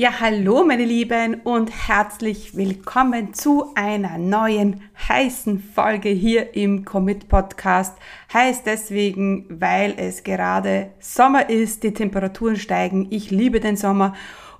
Ja, hallo meine Lieben und herzlich willkommen zu einer neuen heißen Folge hier im Commit Podcast. Heißt deswegen, weil es gerade Sommer ist, die Temperaturen steigen. Ich liebe den Sommer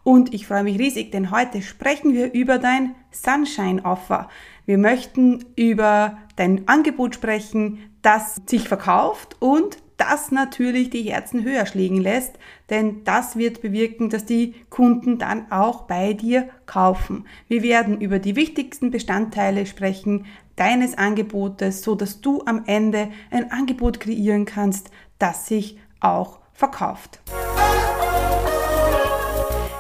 und ich freue mich riesig, denn heute sprechen wir über dein Sunshine Offer. Wir möchten über dein Angebot sprechen, das sich verkauft und das natürlich die Herzen höher schlägen lässt, denn das wird bewirken, dass die Kunden dann auch bei dir kaufen. Wir werden über die wichtigsten Bestandteile sprechen deines Angebotes, so dass du am Ende ein Angebot kreieren kannst, das sich auch verkauft.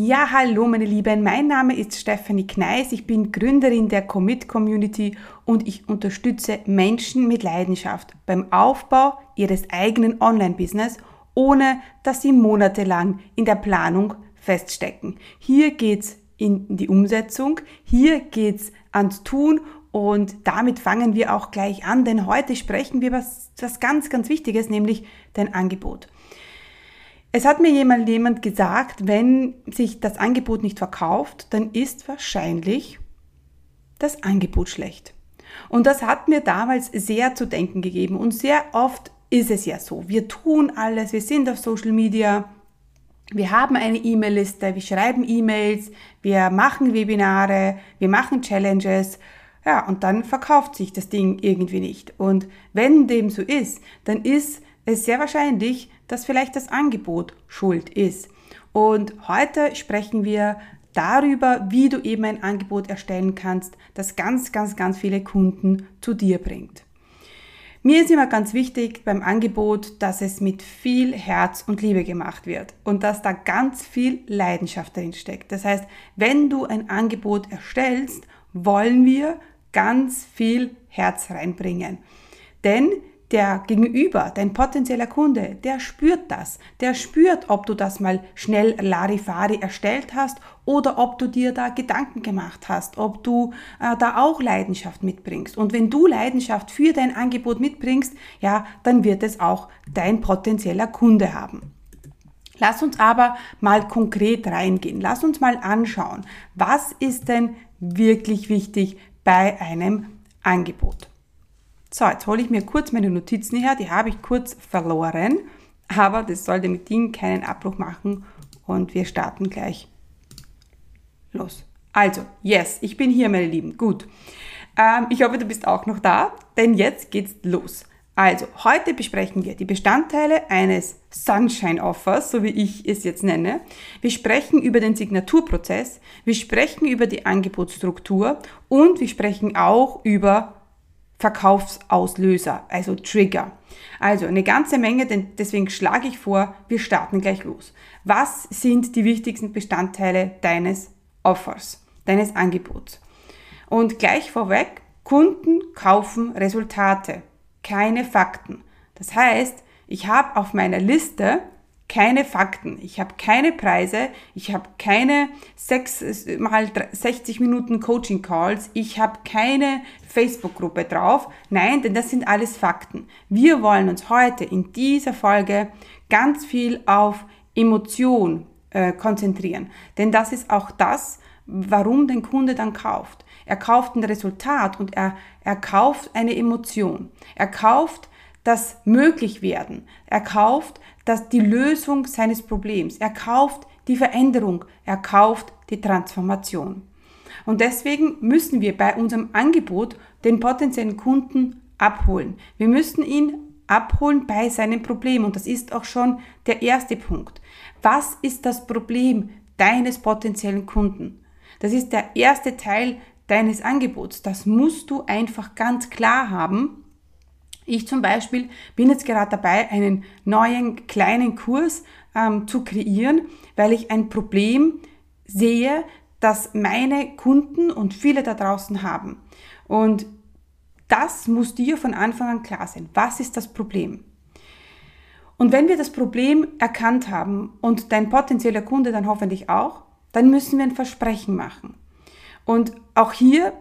Ja, hallo meine Lieben, mein Name ist Stephanie Kneis, ich bin Gründerin der Commit Community und ich unterstütze Menschen mit Leidenschaft beim Aufbau ihres eigenen Online-Business, ohne dass sie monatelang in der Planung feststecken. Hier geht's in die Umsetzung, hier geht's ans Tun und damit fangen wir auch gleich an, denn heute sprechen wir was, was ganz, ganz Wichtiges, nämlich dein Angebot. Es hat mir jemand, jemand gesagt, wenn sich das Angebot nicht verkauft, dann ist wahrscheinlich das Angebot schlecht. Und das hat mir damals sehr zu denken gegeben. Und sehr oft ist es ja so. Wir tun alles, wir sind auf Social Media, wir haben eine E-Mail-Liste, wir schreiben E-Mails, wir machen Webinare, wir machen Challenges. Ja, und dann verkauft sich das Ding irgendwie nicht. Und wenn dem so ist, dann ist es sehr wahrscheinlich, dass vielleicht das Angebot schuld ist. Und heute sprechen wir darüber, wie du eben ein Angebot erstellen kannst, das ganz, ganz, ganz viele Kunden zu dir bringt. Mir ist immer ganz wichtig beim Angebot, dass es mit viel Herz und Liebe gemacht wird und dass da ganz viel Leidenschaft drin steckt. Das heißt, wenn du ein Angebot erstellst, wollen wir ganz viel Herz reinbringen. Denn der Gegenüber, dein potenzieller Kunde, der spürt das. Der spürt, ob du das mal schnell Larifari erstellt hast oder ob du dir da Gedanken gemacht hast, ob du äh, da auch Leidenschaft mitbringst. Und wenn du Leidenschaft für dein Angebot mitbringst, ja, dann wird es auch dein potenzieller Kunde haben. Lass uns aber mal konkret reingehen. Lass uns mal anschauen, was ist denn wirklich wichtig bei einem Angebot. So, jetzt hole ich mir kurz meine Notizen her, die habe ich kurz verloren, aber das sollte mit Ihnen keinen Abbruch machen und wir starten gleich los. Also, yes, ich bin hier, meine Lieben. Gut. Ähm, ich hoffe, du bist auch noch da, denn jetzt geht's los. Also, heute besprechen wir die Bestandteile eines Sunshine Offers, so wie ich es jetzt nenne. Wir sprechen über den Signaturprozess, wir sprechen über die Angebotsstruktur und wir sprechen auch über Verkaufsauslöser, also Trigger. Also eine ganze Menge, denn deswegen schlage ich vor, wir starten gleich los. Was sind die wichtigsten Bestandteile deines Offers, deines Angebots? Und gleich vorweg, Kunden kaufen Resultate, keine Fakten. Das heißt, ich habe auf meiner Liste keine Fakten, ich habe keine Preise, ich habe keine 6 mal 60 Minuten Coaching Calls, ich habe keine Facebook-Gruppe drauf. Nein, denn das sind alles Fakten. Wir wollen uns heute in dieser Folge ganz viel auf Emotion äh, konzentrieren, denn das ist auch das, warum dein Kunde dann kauft. Er kauft ein Resultat und er, er kauft eine Emotion. Er kauft das Möglichwerden. Er kauft das, die Lösung seines Problems. Er kauft die Veränderung. Er kauft die Transformation. Und deswegen müssen wir bei unserem Angebot den potenziellen Kunden abholen. Wir müssen ihn abholen bei seinem Problem. Und das ist auch schon der erste Punkt. Was ist das Problem deines potenziellen Kunden? Das ist der erste Teil deines Angebots. Das musst du einfach ganz klar haben Ich zum Beispiel bin jetzt gerade dabei, einen neuen kleinen Kurs ähm, zu kreieren, weil ich ein Problem sehe, das meine Kunden und viele da draußen haben. Und das muss dir von Anfang an klar sein. Was ist das Problem? Und wenn wir das Problem erkannt haben und dein potenzieller Kunde dann hoffentlich auch, dann müssen wir ein Versprechen machen. Und auch hier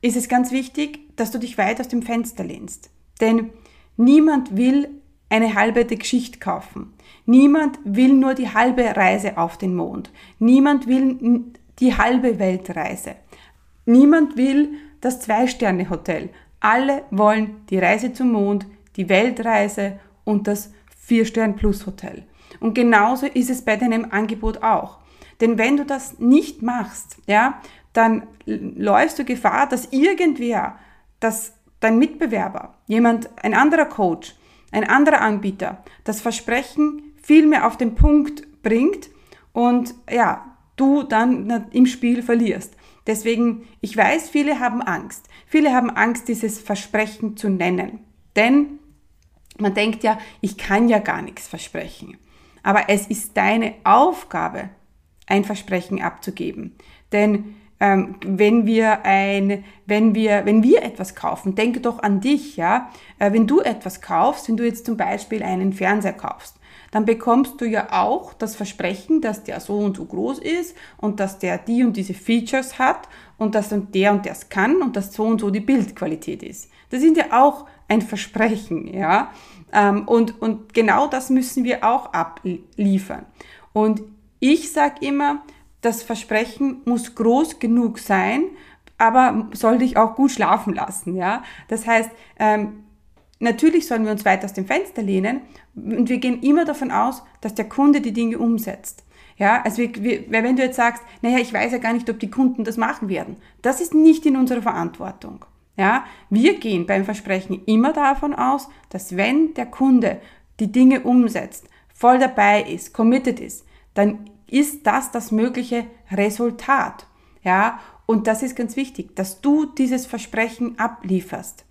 ist es ganz wichtig, dass du dich weit aus dem Fenster lehnst. Denn niemand will eine halbe Geschichte kaufen. Niemand will nur die halbe Reise auf den Mond. Niemand will die halbe Weltreise. Niemand will das Zwei-Sterne-Hotel. Alle wollen die Reise zum Mond, die Weltreise und das Vier-Stern-Plus-Hotel. Und genauso ist es bei deinem Angebot auch. Denn wenn du das nicht machst, ja, dann läufst du Gefahr, dass irgendwer, dass dein Mitbewerber, jemand, ein anderer Coach, ein anderer Anbieter das Versprechen viel mehr auf den Punkt bringt und ja, du dann im Spiel verlierst. Deswegen, ich weiß, viele haben Angst. Viele haben Angst, dieses Versprechen zu nennen. Denn man denkt ja, ich kann ja gar nichts versprechen. Aber es ist deine Aufgabe, ein Versprechen abzugeben. Denn ähm, wenn wir ein, wenn wir, wenn wir etwas kaufen, denke doch an dich, ja. Äh, wenn du etwas kaufst, wenn du jetzt zum Beispiel einen Fernseher kaufst, dann bekommst du ja auch das Versprechen, dass der so und so groß ist und dass der die und diese Features hat und dass dann der und das kann und dass so und so die Bildqualität ist. Das sind ja auch ein Versprechen, ja. Ähm, und, und genau das müssen wir auch abliefern. Und ich sage immer, das Versprechen muss groß genug sein, aber soll dich auch gut schlafen lassen, ja. Das heißt, ähm, natürlich sollen wir uns weit aus dem Fenster lehnen und wir gehen immer davon aus, dass der Kunde die Dinge umsetzt. Ja, also wir, wir, wenn du jetzt sagst, naja, ich weiß ja gar nicht, ob die Kunden das machen werden. Das ist nicht in unserer Verantwortung. Ja, wir gehen beim Versprechen immer davon aus, dass wenn der Kunde die Dinge umsetzt, voll dabei ist, committed ist, dann ist das das mögliche Resultat. Ja, und das ist ganz wichtig, dass du dieses Versprechen ablieferst.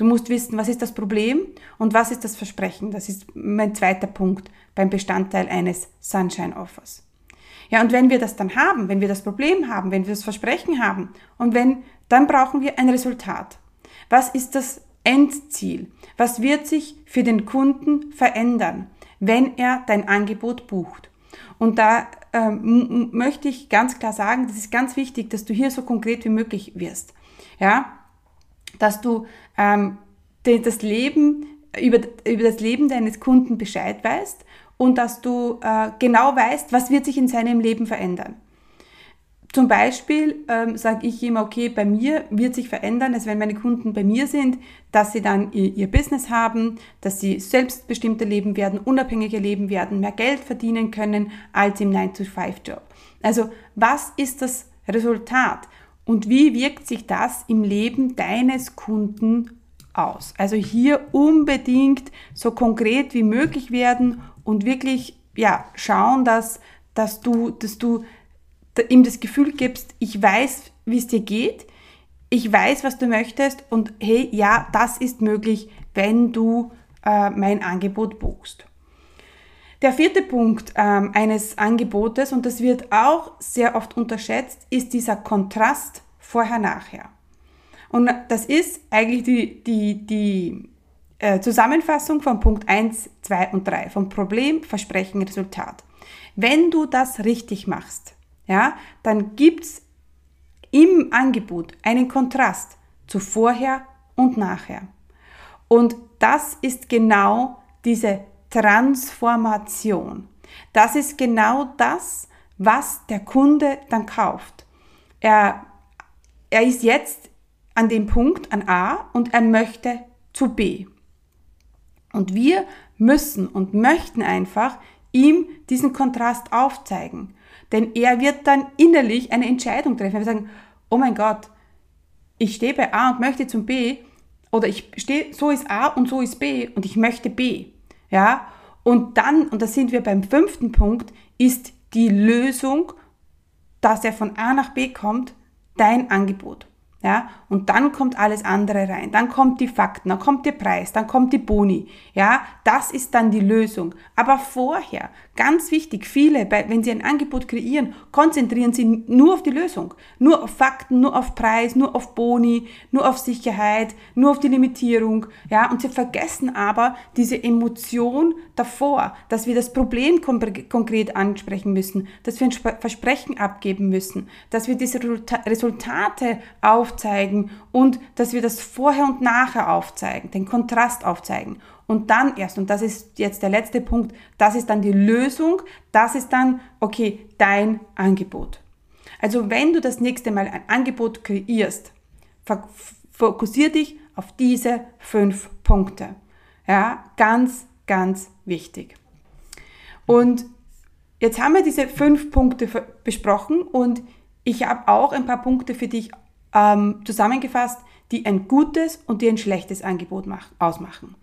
Du musst wissen, was ist das Problem und was ist das Versprechen. Das ist mein zweiter Punkt beim Bestandteil eines Sunshine Offers. Ja, und wenn wir das dann haben, wenn wir das Problem haben, wenn wir das Versprechen haben und wenn, dann brauchen wir ein Resultat. Was ist das Endziel? Was wird sich für den Kunden verändern, wenn er dein Angebot bucht? Und da ähm, möchte ich ganz klar sagen, das ist ganz wichtig, dass du hier so konkret wie möglich wirst. Ja, dass du ähm, das Leben über, über das Leben deines Kunden Bescheid weißt und dass du äh, genau weißt, was wird sich in seinem Leben verändern. Zum Beispiel ähm, sage ich immer, okay, bei mir wird sich verändern, also wenn meine Kunden bei mir sind, dass sie dann ihr, ihr Business haben, dass sie selbstbestimmter leben werden, unabhängiger leben werden, mehr Geld verdienen können als im 9-to-5-Job. Also was ist das Resultat und wie wirkt sich das im Leben deines Kunden aus? Also hier unbedingt so konkret wie möglich werden und wirklich ja, schauen, dass, dass, du, dass du ihm das Gefühl gibst, ich weiß, wie es dir geht, ich weiß, was du möchtest und hey, ja, das ist möglich, wenn du äh, mein Angebot buchst. Der vierte Punkt ähm, eines Angebotes, und das wird auch sehr oft unterschätzt, ist dieser Kontrast vorher-nachher. Und das ist eigentlich die, die, die äh, Zusammenfassung von Punkt 1, 2 und 3, vom Problem, Versprechen, Resultat. Wenn du das richtig machst, ja, dann gibt's im Angebot einen Kontrast zu vorher und nachher. Und das ist genau diese Transformation. Das ist genau das, was der Kunde dann kauft. Er, er ist jetzt an dem Punkt, an A, und er möchte zu B. Und wir müssen und möchten einfach ihm diesen Kontrast aufzeigen. Denn er wird dann innerlich eine Entscheidung treffen. Er wird sagen, oh mein Gott, ich stehe bei A und möchte zum B. Oder ich stehe, so ist A und so ist B und ich möchte B. Ja? Und dann, und da sind wir beim fünften Punkt, ist die Lösung, dass er von A nach B kommt, dein Angebot. Ja, und dann kommt alles andere rein. Dann kommt die Fakten, dann kommt der Preis, dann kommt die Boni. Ja, das ist dann die Lösung. Aber vorher, ganz wichtig, viele, wenn sie ein Angebot kreieren, konzentrieren sie nur auf die Lösung. Nur auf Fakten, nur auf Preis, nur auf Boni, nur auf Sicherheit, nur auf die Limitierung. Ja, und sie vergessen aber diese Emotion davor, dass wir das Problem konkret ansprechen müssen, dass wir ein Versprechen abgeben müssen, dass wir diese Resultate auf aufzeigen und dass wir das vorher und nachher aufzeigen, den Kontrast aufzeigen. Und dann erst, und das ist jetzt der letzte Punkt, das ist dann die Lösung, das ist dann, okay, dein Angebot. Also wenn du das nächste Mal ein Angebot kreierst, fokussiere dich auf diese fünf Punkte. Ja, ganz, ganz wichtig. Und jetzt haben wir diese fünf Punkte besprochen und ich habe auch ein paar Punkte für dich ähm, zusammengefasst, die ein gutes und die ein schlechtes Angebot mach, ausmachen.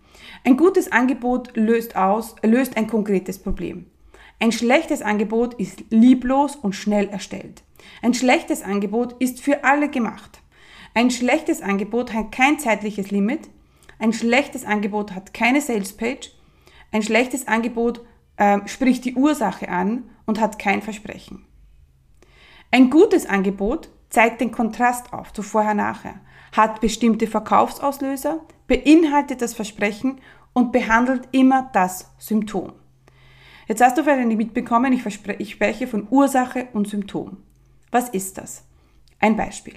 Ein gutes Angebot löst aus, löst ein konkretes Problem. Ein schlechtes Angebot ist lieblos und schnell erstellt. Ein schlechtes Angebot ist für alle gemacht. Ein schlechtes Angebot hat kein zeitliches Limit. Ein schlechtes Angebot hat keine Salespage. Ein schlechtes Angebot äh, spricht die Ursache an und hat kein Versprechen. Ein gutes Angebot zeigt den Kontrast auf zu vorher-nachher, hat bestimmte Verkaufsauslöser, beinhaltet das Versprechen und behandelt immer das Symptom. Jetzt hast du vielleicht nicht mitbekommen, ich, ich spreche von Ursache und Symptom. Was ist das? Ein Beispiel.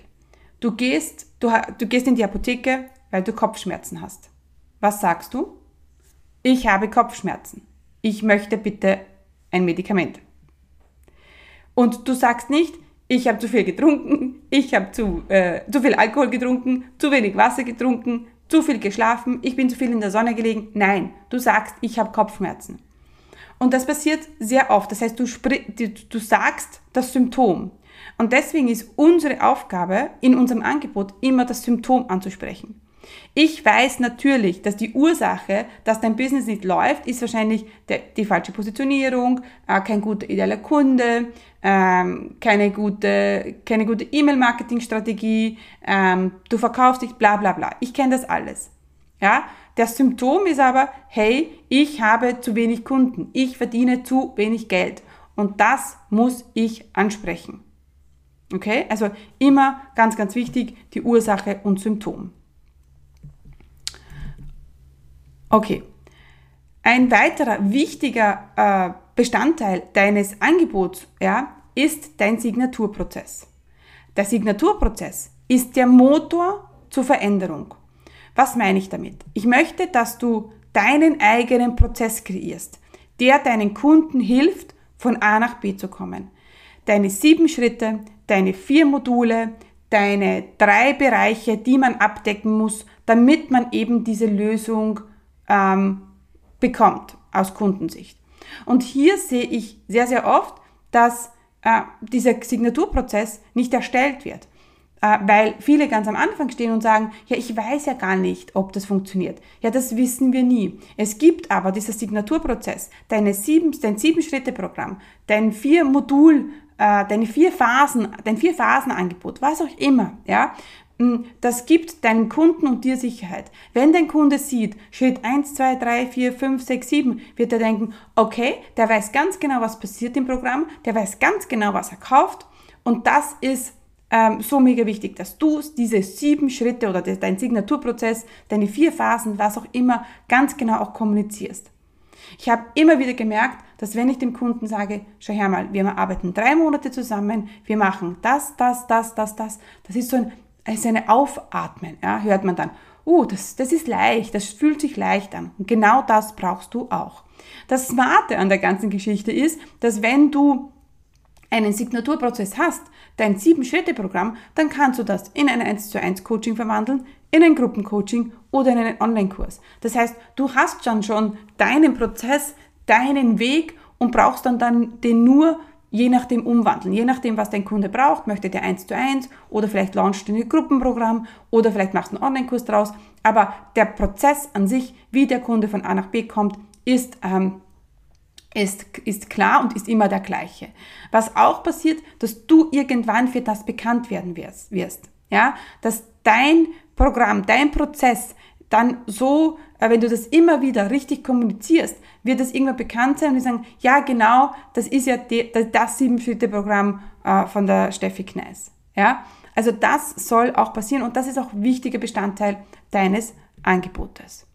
Du gehst, du, du gehst in die Apotheke, weil du Kopfschmerzen hast. Was sagst du? Ich habe Kopfschmerzen. Ich möchte bitte ein Medikament. Und du sagst nicht, ich habe zu viel getrunken, ich habe zu, äh, zu viel Alkohol getrunken, zu wenig Wasser getrunken, zu viel geschlafen, ich bin zu viel in der Sonne gelegen. Nein, du sagst, ich habe Kopfschmerzen. Und das passiert sehr oft. Das heißt, du, du sagst das Symptom. Und deswegen ist unsere Aufgabe in unserem Angebot immer das Symptom anzusprechen. Ich weiß natürlich, dass die Ursache, dass dein Business nicht läuft, ist wahrscheinlich der, die falsche Positionierung, äh, kein guter idealer Kunde, ähm, keine gute keine gute E-Mail-Marketing-Strategie, ähm, du verkaufst dich, bla bla bla. Ich kenne das alles. Ja, das Symptom ist aber, hey, ich habe zu wenig Kunden, ich verdiene zu wenig Geld und das muss ich ansprechen. Okay, also immer ganz, ganz wichtig die Ursache und Symptom. Okay. Ein weiterer wichtiger äh, Bestandteil deines Angebots ja, ist dein Signaturprozess. Der Signaturprozess ist der Motor zur Veränderung. Was meine ich damit? Ich möchte, dass du deinen eigenen Prozess kreierst, der deinen Kunden hilft, von A nach B zu kommen. Deine sieben Schritte, deine vier Module, deine drei Bereiche, die man abdecken muss, damit man eben diese Lösung ähm, bekommt aus Kundensicht. Und hier sehe ich sehr, sehr oft, dass äh, dieser Signaturprozess nicht erstellt wird, äh, weil viele ganz am Anfang stehen und sagen, ja, ich weiß ja gar nicht, ob das funktioniert. Ja, das wissen wir nie. Es gibt aber dieser Signaturprozess, deine sieben, dein Sieben-Schritte-Programm, dein vier Modul, äh, deine vier Phasen, dein vier Phasen-Angebot, was auch immer, ja, das gibt deinem Kunden und dir Sicherheit. Wenn dein Kunde sieht, Schritt 1, 2, 3, 4, 5, 6, 7, wird er denken, okay, der weiß ganz genau, was passiert im Programm, der weiß ganz genau, was er kauft und das ist ähm, so mega wichtig, dass du diese sieben Schritte oder dein Signaturprozess, deine vier Phasen, was auch immer, ganz genau auch kommunizierst. Ich habe immer wieder gemerkt, dass wenn ich dem Kunden sage, schau her mal, wir arbeiten drei Monate zusammen, wir machen das, das, das, das, das, das ist so ein als eine Aufatmen, ja, hört man dann, uh, das, das ist leicht, das fühlt sich leicht an. Und genau das brauchst du auch. Das Smarte an der ganzen Geschichte ist, dass wenn du einen Signaturprozess hast, dein Sieben-Schritte-Programm, dann kannst du das in ein 1 zu 1 Coaching verwandeln, in ein Gruppencoaching oder in einen Online-Kurs. Das heißt, du hast dann schon deinen Prozess, deinen Weg und brauchst dann, dann den nur je nachdem umwandeln, je nachdem, was dein Kunde braucht, möchte der eins zu eins oder vielleicht launcht du ein Gruppenprogramm oder vielleicht machst du einen Online-Kurs draus. Aber der Prozess an sich, wie der Kunde von A nach B kommt, ist, ähm, ist, ist klar und ist immer der gleiche. Was auch passiert, dass du irgendwann für das bekannt werden wirst. Ja, dass dein Programm, dein Prozess dann so, äh, wenn du das immer wieder richtig kommunizierst, wird das irgendwann bekannt sein und wir sagen, ja genau, das ist ja die, das Sieben-Schritte-Programm äh, von der Steffi Kneis. Ja, also das soll auch passieren und das ist auch wichtiger Bestandteil deines Angebotes.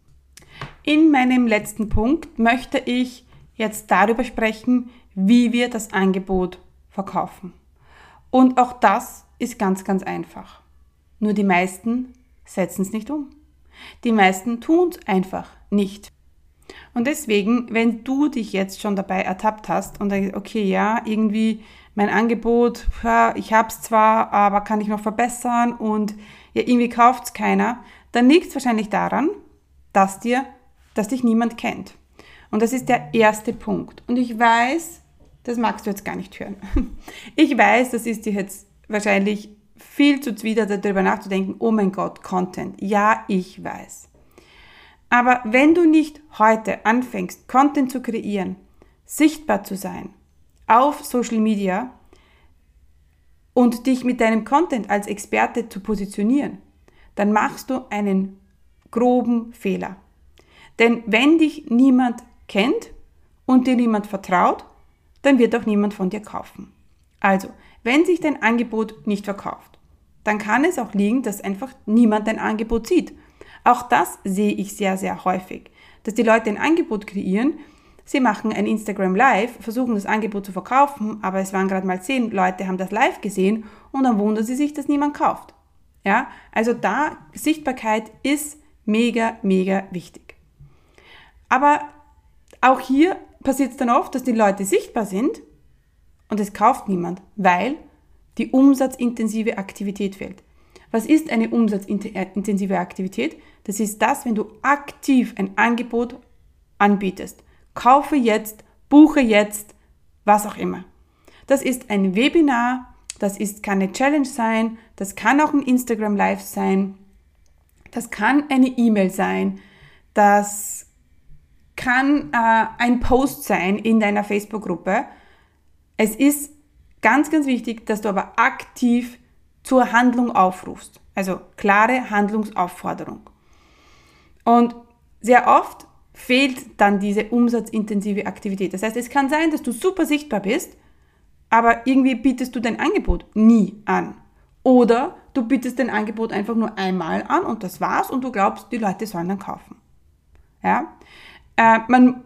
In meinem letzten Punkt möchte ich jetzt darüber sprechen, wie wir das Angebot verkaufen. Und auch das ist ganz, ganz einfach. Nur die meisten setzen es nicht um. Die meisten tun es einfach nicht. Und deswegen, wenn du dich jetzt schon dabei ertappt hast und denkst, okay, ja, irgendwie mein Angebot, ich habe es zwar, aber kann ich noch verbessern und ja, irgendwie kauft es keiner, dann liegt es wahrscheinlich daran, dass dir, dass dich niemand kennt. Und das ist der erste Punkt. Und ich weiß, das magst du jetzt gar nicht hören. Ich weiß, das ist dir jetzt wahrscheinlich viel zu zwider, darüber nachzudenken, oh mein Gott, Content. Ja, ich weiß. Aber wenn du nicht heute anfängst, Content zu kreieren, sichtbar zu sein auf Social Media und dich mit deinem Content als Experte zu positionieren, dann machst du einen groben Fehler. Denn wenn dich niemand kennt und dir niemand vertraut, dann wird auch niemand von dir kaufen. Also, wenn sich dein Angebot nicht verkauft, dann kann es auch liegen, dass einfach niemand dein Angebot sieht. Auch das sehe ich sehr, sehr häufig, dass die Leute ein Angebot kreieren, sie machen ein Instagram Live, versuchen das Angebot zu verkaufen, aber es waren gerade mal zehn Leute, haben das live gesehen und dann wundern sie sich, dass niemand kauft. Ja, also da Sichtbarkeit ist mega, mega wichtig. Aber auch hier passiert es dann oft, dass die Leute sichtbar sind und es kauft niemand, weil die umsatzintensive Aktivität fehlt. Was ist eine umsatzintensive Aktivität? Das ist das, wenn du aktiv ein Angebot anbietest. Kaufe jetzt, buche jetzt, was auch immer. Das ist ein Webinar, das ist, kann eine Challenge sein, das kann auch ein Instagram Live sein, das kann eine E-Mail sein, das kann äh, ein Post sein in deiner Facebook-Gruppe. Es ist ganz, ganz wichtig, dass du aber aktiv zur Handlung aufrufst. Also klare Handlungsaufforderung. Und sehr oft fehlt dann diese umsatzintensive Aktivität. Das heißt, es kann sein, dass du super sichtbar bist, aber irgendwie bietest du dein Angebot nie an. Oder du bietest dein Angebot einfach nur einmal an und das war's und du glaubst, die Leute sollen dann kaufen. Ja? Äh, man,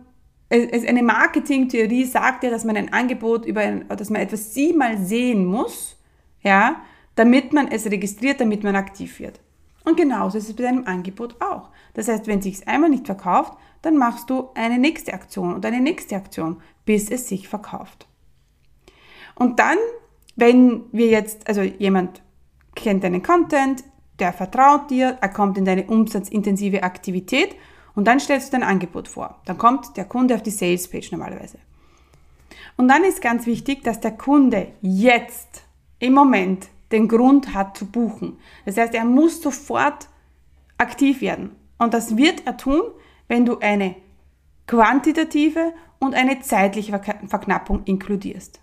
eine Marketingtheorie sagt ja, dass man ein Angebot über ein, dass man etwas siebenmal sehen muss, ja, damit man es registriert, damit man aktiv wird. Und genauso ist es bei deinem Angebot auch. Das heißt, wenn es sich einmal nicht verkauft, dann machst du eine nächste Aktion und eine nächste Aktion, bis es sich verkauft. Und dann, wenn wir jetzt, also jemand kennt deinen Content, der vertraut dir, er kommt in deine umsatzintensive Aktivität und dann stellst du dein Angebot vor. Dann kommt der Kunde auf die Sales Page normalerweise. Und dann ist ganz wichtig, dass der Kunde jetzt im Moment den Grund hat zu buchen. Das heißt, er muss sofort aktiv werden. Und das wird er tun, wenn du eine quantitative und eine zeitliche Verknappung inkludierst.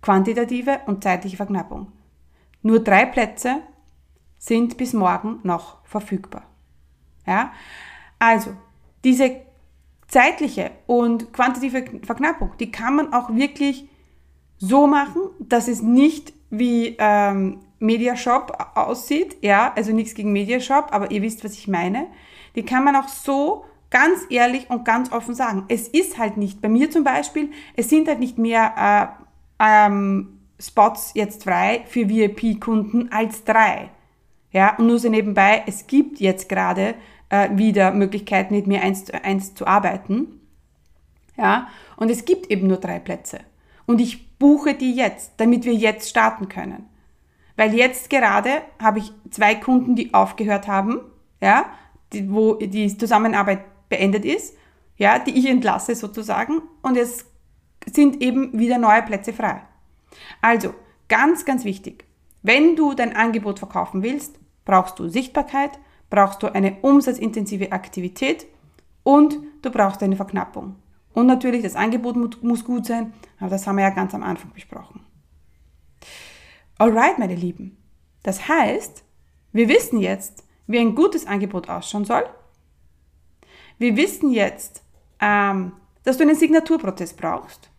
Quantitative und zeitliche Verknappung. Nur drei Plätze sind bis morgen noch verfügbar. Ja? Also, diese zeitliche und quantitative Verknappung, die kann man auch wirklich so machen, dass es nicht wie ähm, Mediashop aussieht, ja, also nichts gegen Mediashop, aber ihr wisst, was ich meine. Die kann man auch so ganz ehrlich und ganz offen sagen. Es ist halt nicht, bei mir zum Beispiel, es sind halt nicht mehr äh, ähm, Spots jetzt frei für VIP-Kunden als drei. Ja, und nur so nebenbei, es gibt jetzt gerade äh, wieder Möglichkeiten, mit mir eins zu eins zu arbeiten. Ja, und es gibt eben nur drei Plätze. Und ich buche die jetzt, damit wir jetzt starten können. Weil jetzt gerade habe ich zwei Kunden, die aufgehört haben, ja, die, wo die Zusammenarbeit beendet ist, ja, die ich entlasse sozusagen. Und es sind eben wieder neue Plätze frei. Also, ganz, ganz wichtig. Wenn du dein Angebot verkaufen willst, brauchst du Sichtbarkeit, brauchst du eine umsatzintensive Aktivität und du brauchst eine Verknappung. Und natürlich, das Angebot muss gut sein, aber das haben wir ja ganz am Anfang besprochen. Alright, meine Lieben. Das heißt, wir wissen jetzt, wie ein gutes Angebot ausschauen soll. Wir wissen jetzt, ähm, dass du einen Signaturprozess brauchst.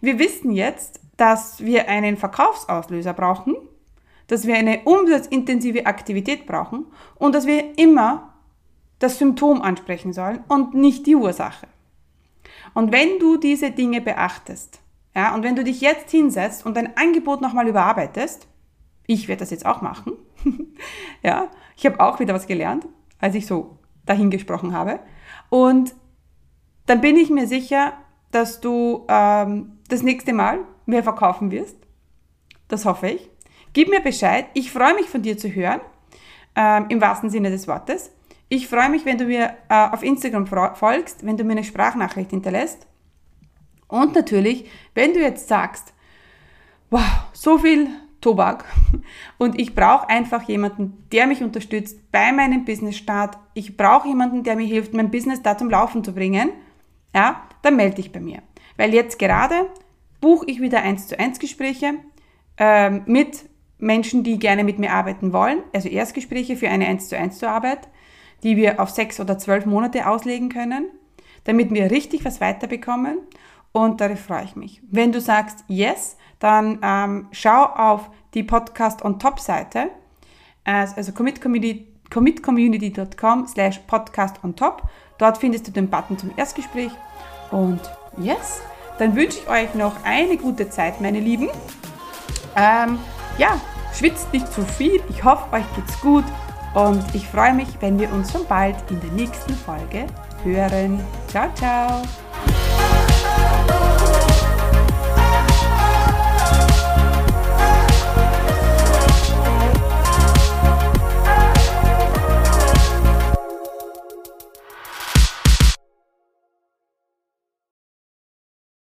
Wir wissen jetzt, dass wir einen Verkaufsauslöser brauchen, dass wir eine umsatzintensive Aktivität brauchen und dass wir immer das Symptom ansprechen sollen und nicht die Ursache. Und wenn du diese Dinge beachtest, ja, und wenn du dich jetzt hinsetzt und dein Angebot nochmal überarbeitest, ich werde das jetzt auch machen, ja, ich habe auch wieder was gelernt, als ich so dahin gesprochen habe, und dann bin ich mir sicher, dass du ähm, das nächste Mal mehr verkaufen wirst. Das hoffe ich. Gib mir Bescheid. Ich freue mich von dir zu hören, ähm, im wahrsten Sinne des Wortes. Ich freue mich, wenn du mir äh, auf Instagram folgst, wenn du mir eine Sprachnachricht hinterlässt. Und natürlich, wenn du jetzt sagst, wow, so viel Tobak und ich brauche einfach jemanden, der mich unterstützt bei meinem Business-Start. Ich brauche jemanden, der mir hilft, mein Business da zum Laufen zu bringen. Ja, dann melde dich bei mir. Weil jetzt gerade buche ich wieder 1 zu 1 Gespräche ähm, mit Menschen, die gerne mit mir arbeiten wollen. Also Erstgespräche für eine 1 zu 1 zu Arbeit, die wir auf sechs oder zwölf Monate auslegen können, damit wir richtig was weiterbekommen und darauf freue ich mich. Wenn du sagst Yes, dann ähm, schau auf die Podcast on Top Seite, also commitcommunity.com slash podcast on top. Dort findest du den Button zum Erstgespräch. Und yes, dann wünsche ich euch noch eine gute Zeit, meine Lieben. Ähm, ja, schwitzt nicht zu viel. Ich hoffe, euch geht's gut. Und ich freue mich, wenn wir uns schon bald in der nächsten Folge hören. Ciao, ciao.